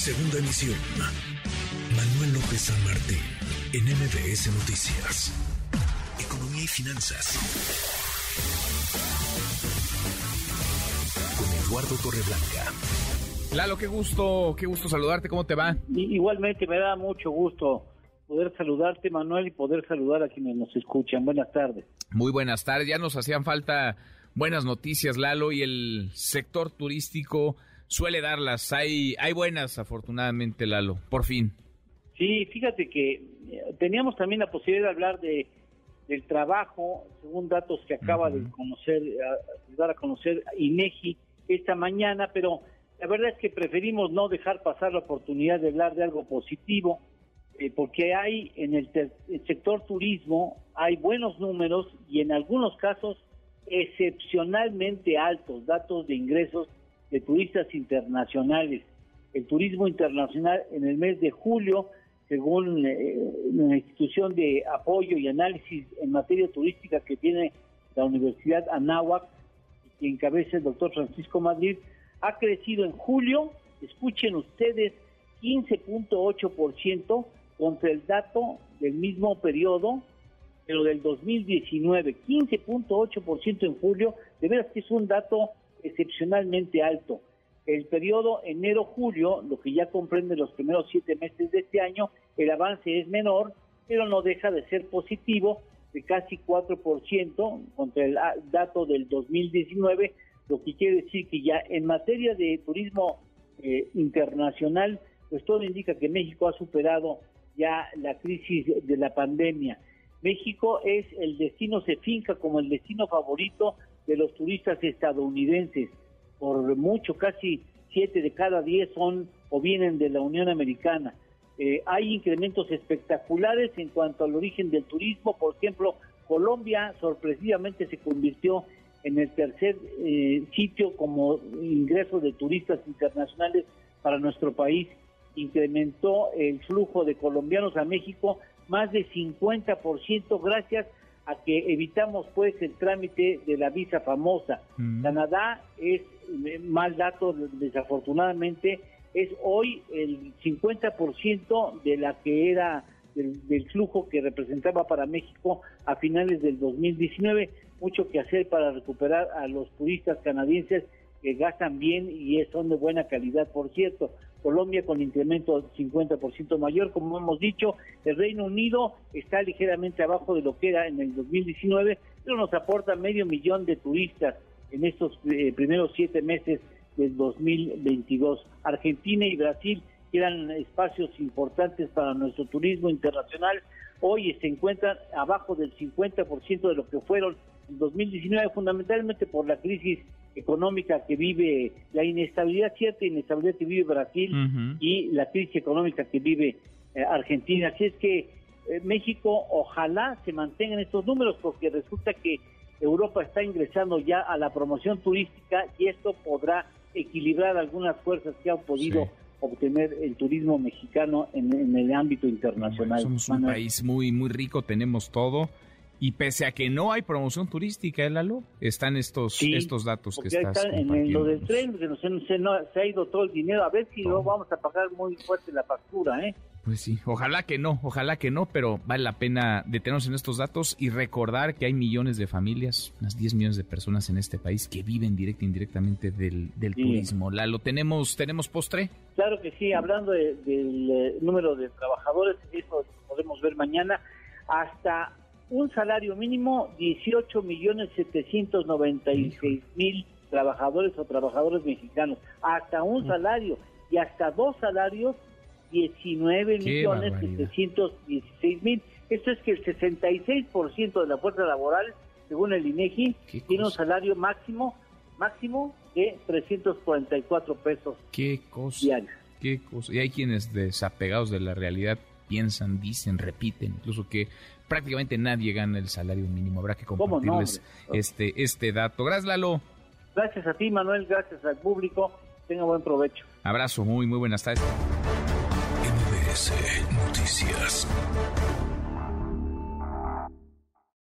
Segunda emisión. Manuel López San Martín, en MBS Noticias. Economía y finanzas. Con Eduardo Torreblanca. Lalo, qué gusto, qué gusto saludarte, ¿cómo te va? Igualmente, me da mucho gusto poder saludarte, Manuel, y poder saludar a quienes nos escuchan. Buenas tardes. Muy buenas tardes, ya nos hacían falta buenas noticias, Lalo, y el sector turístico suele darlas. Hay, hay buenas, afortunadamente, Lalo, por fin. Sí, fíjate que eh, teníamos también la posibilidad de hablar de del trabajo, según datos que acaba de conocer, dar a conocer INEGI esta mañana, pero la verdad es que preferimos no dejar pasar la oportunidad de hablar de algo positivo, eh, porque hay en el, el sector turismo, hay buenos números y en algunos casos excepcionalmente altos datos de ingresos de turistas internacionales. El turismo internacional en el mes de julio, según eh, institución de apoyo y análisis en materia turística que tiene la Universidad Anáhuac, que encabeza el doctor Francisco Madrid, ha crecido en julio, escuchen ustedes, 15.8% contra el dato del mismo periodo, pero del 2019, 15.8% en julio, de veras que es un dato excepcionalmente alto. El periodo enero-julio, lo que ya comprende los primeros siete meses de este año, el avance es menor, pero no deja de ser positivo, de casi 4% contra el dato del 2019, lo que quiere decir que ya en materia de turismo eh, internacional, pues todo indica que México ha superado ya la crisis de la pandemia. México es el destino, se finca como el destino favorito de los turistas estadounidenses. Por mucho, casi siete de cada diez son o vienen de la Unión Americana. Eh, hay incrementos espectaculares en cuanto al origen del turismo. Por ejemplo, Colombia sorpresivamente se convirtió en el tercer eh, sitio como ingreso de turistas internacionales para nuestro país. Incrementó el flujo de colombianos a México más de 50% gracias a que evitamos pues el trámite de la visa famosa. Mm. Canadá es, eh, mal dato desafortunadamente, es hoy el 50% de la que era del, flujo que representaba para México a finales del 2019. Mucho que hacer para recuperar a los turistas canadienses que gastan bien y son de buena calidad, por cierto. Colombia con incremento 50% mayor, como hemos dicho, el Reino Unido está ligeramente abajo de lo que era en el 2019, pero nos aporta medio millón de turistas en estos eh, primeros siete meses del 2022. Argentina y Brasil eran espacios importantes para nuestro turismo internacional. Hoy se encuentran abajo del 50% de lo que fueron en 2019, fundamentalmente por la crisis económica que vive, la inestabilidad, cierta inestabilidad que vive Brasil y la crisis económica que vive eh, Argentina. Así es que eh, México ojalá se mantengan estos números porque resulta que Europa está ingresando ya a la promoción turística y esto podrá equilibrar algunas fuerzas que han podido obtener el turismo mexicano en, el ámbito internacional. somos un país muy muy rico, tenemos todo y pese a que no hay promoción turística, ¿eh, Lalo? Están estos estos datos que estás en lo del tren, que se, ha ido todo el dinero. A ver si no vamos a pagar muy fuerte la factura, ¿eh? Pues sí, ojalá que no, ojalá que no, pero vale la pena detenernos en estos datos y recordar que hay millones de familias, unas 10 millones de personas en este país que viven directa e indirectamente del, del turismo. Lalo, ¿tenemos, ¿tenemos postre? Claro que sí, hablando del eh, número de trabajadores, eso podemos ver mañana, hasta un salario mínimo 18 millones 796 mil trabajadores o trabajadores mexicanos, hasta un salario y hasta dos salarios 19 millones 716 mil. Esto es que el 66% de la fuerza laboral, según el INEGI, tiene un salario máximo máximo de 344 pesos ¿Qué cosa? diarios. Qué cosa. Y hay quienes desapegados de la realidad piensan, dicen, repiten, incluso que prácticamente nadie gana el salario mínimo. Habrá que compartirles este, este dato. Gracias, Lalo. Gracias a ti, Manuel. Gracias al público. Tenga buen provecho. Abrazo, muy, muy buenas tardes. Noticias.